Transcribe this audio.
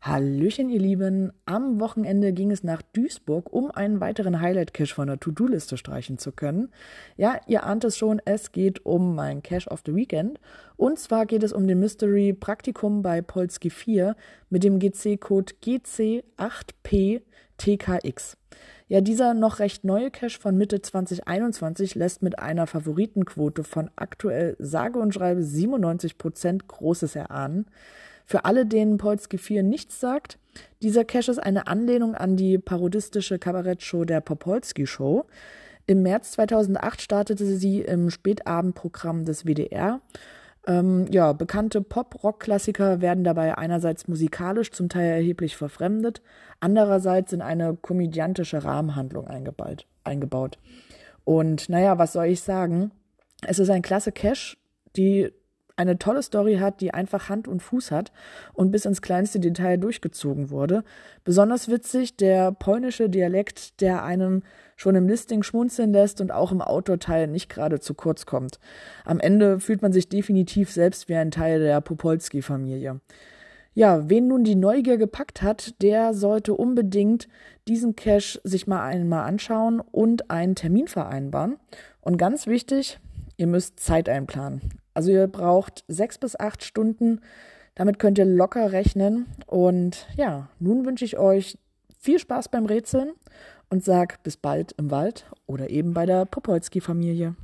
Hallöchen, ihr Lieben. Am Wochenende ging es nach Duisburg, um einen weiteren Highlight-Cache von der To-Do-Liste streichen zu können. Ja, ihr ahnt es schon, es geht um mein Cache of the Weekend. Und zwar geht es um den Mystery Praktikum bei Polski 4 mit dem GC-Code GC8PTKX. Ja, dieser noch recht neue Cache von Mitte 2021 lässt mit einer Favoritenquote von aktuell sage und schreibe 97 Prozent Großes erahnen. Für alle, denen Polski 4 nichts sagt, dieser Cache ist eine Anlehnung an die parodistische Kabarettshow der Popolski Show. Im März 2008 startete sie im Spätabendprogramm des WDR. Ähm, ja, bekannte Pop-Rock-Klassiker werden dabei einerseits musikalisch zum Teil erheblich verfremdet, andererseits in eine komödiantische Rahmenhandlung eingebaut. eingebaut. Und naja, was soll ich sagen? Es ist ein klasse Cache, die eine tolle Story hat, die einfach Hand und Fuß hat und bis ins kleinste Detail durchgezogen wurde. Besonders witzig der polnische Dialekt, der einem schon im Listing schmunzeln lässt und auch im Outdoor-Teil nicht gerade zu kurz kommt. Am Ende fühlt man sich definitiv selbst wie ein Teil der Popolski-Familie. Ja, wen nun die Neugier gepackt hat, der sollte unbedingt diesen Cache sich mal einmal anschauen und einen Termin vereinbaren. Und ganz wichtig, ihr müsst Zeit einplanen. Also ihr braucht sechs bis acht Stunden. Damit könnt ihr locker rechnen. Und ja, nun wünsche ich euch viel Spaß beim Rätseln und sag bis bald im Wald oder eben bei der Popolski-Familie.